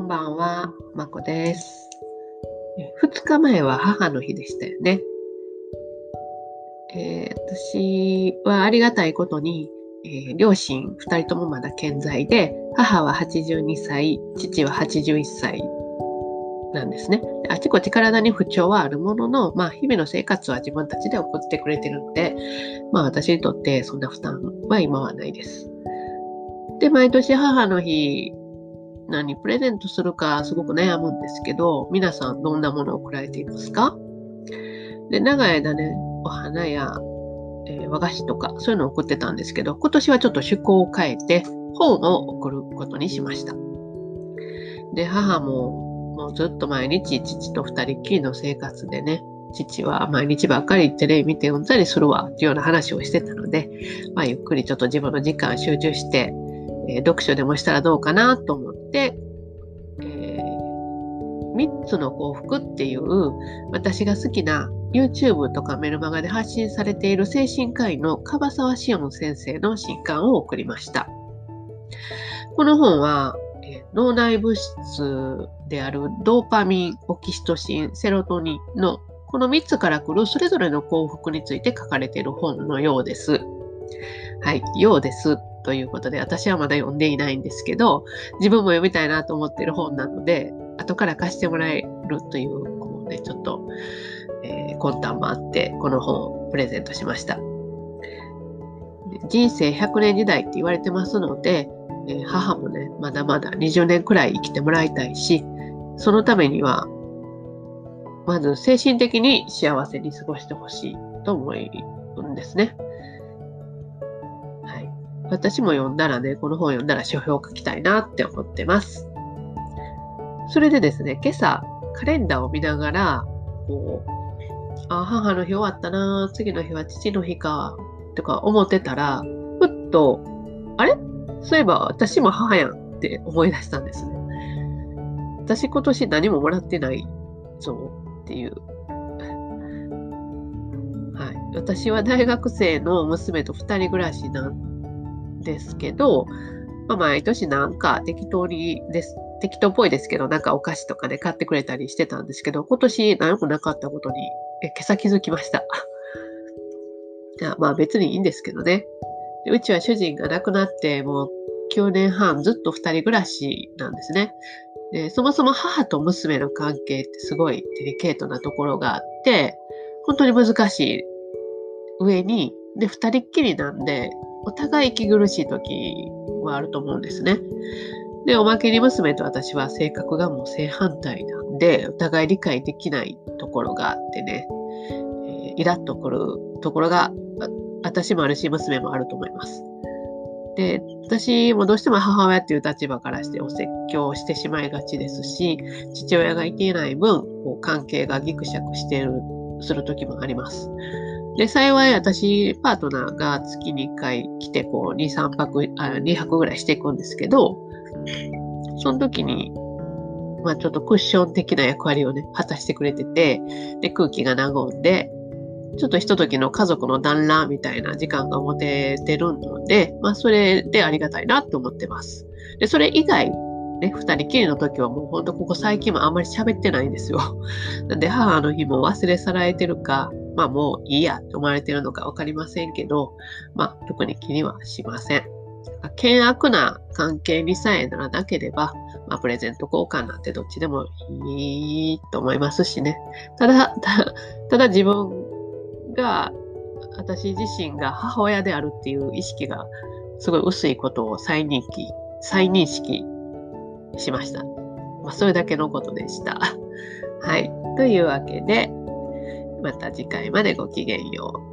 ばんは、まこです。2日前は母の日でしたよね。えー、私はありがたいことに、えー、両親2人ともまだ健在で、母は82歳、父は81歳なんですね。あちこち体に不調はあるものの、まあ、日々の生活は自分たちで送ってくれてるので、まあ、私にとってそんな負担は今はないです。で、毎年母の日何プレゼントするかすごく悩むんですけど、皆さんどんなものを送られていますか？で、長い間ね、お花や、えー、和菓子とかそういうのを送ってたんですけど、今年はちょっと趣向を変えて本を送ることにしました。で、母ももうずっと毎日父と二人きりの生活でね、父は毎日ばっかりテレビ見て読んだりするわっていうような話をしてたので、まあ、ゆっくりちょっと自分の時間集中して、えー、読書でもしたらどうかなと思、えー、3つの幸福っていう私が好きな YouTube とかメルマガで発信されている精神科医の樺沢志音先生の新刊を送りました。この本は、え、脳内物質であるドーパミン、オキシトシン、セロトニンのこの3つから来るそれぞれの幸福について書かれている本のようです。はい、ようですということで、私はまだ読んでいないんですけど、自分も読みたいなと思ってる本なので、後から貸してもらえるという、こうね、ちょっと、えー、魂胆もあって、この本をプレゼントしました。人生100年時代って言われてますので、えー、母もね、まだまだ20年くらい生きてもらいたいし、そのためには、まず精神的に幸せに過ごしてほしいと思うんですね。私も読んだらね、この本読んだら書評を書きたいなって思ってます。それでですね、今朝、カレンダーを見ながら、こう、あ、母の日終わったな、次の日は父の日か、とか思ってたら、ふっと、あれ？そういえば私も母やんって思い出したんですね。私今年何ももらってないぞっていう。はい。私は大学生の娘と2人暮らしなんですけど、まあ、毎年なんか適当にです、適当っぽいですけど、なんかお菓子とかで買ってくれたりしてたんですけど、今年何もなかったことに、え今朝気づきました。いやまあ別にいいんですけどね。うちは主人が亡くなってもう9年半ずっと2人暮らしなんですね。でそもそも母と娘の関係ってすごいデリケートなところがあって、本当に難しい上に、で、2人っきりなんで、お互い息苦しい時はあると思うんですね。で、おまけに娘と私は性格がもう正反対なんで、お互い理解できないところがあってね、えー、イラッとくるところが、私もあるし、娘もあると思います。で、私もどうしても母親っていう立場からしてお説教してしまいがちですし、父親がいていない分、こう関係がギクシャクしている、する時もあります。で、幸い私、パートナーが月に1回来て、こう、2、3泊、あ2泊ぐらいしていくんですけど、その時に、まあちょっとクッション的な役割をね、果たしてくれてて、で、空気が和んで、ちょっとひとときの家族の団らんみたいな時間が持ててるので、まあそれでありがたいなと思ってます。で、それ以外、ね、二人きりの時はもうほんとここ最近もあんまり喋ってないんですよ。なんで母の日も忘れ去られてるか、まあもういいやって思われてるのかわかりませんけど、まあ特に気にはしません。険悪な関係にさえならなければ、まあ、プレゼント交換なんてどっちでもいいと思いますしね。ただ、ただ自分が、私自身が母親であるっていう意識がすごい薄いことを再認識、再認識しました。まあ、それだけのことでした。はい。というわけで、また次回までごきげんよう。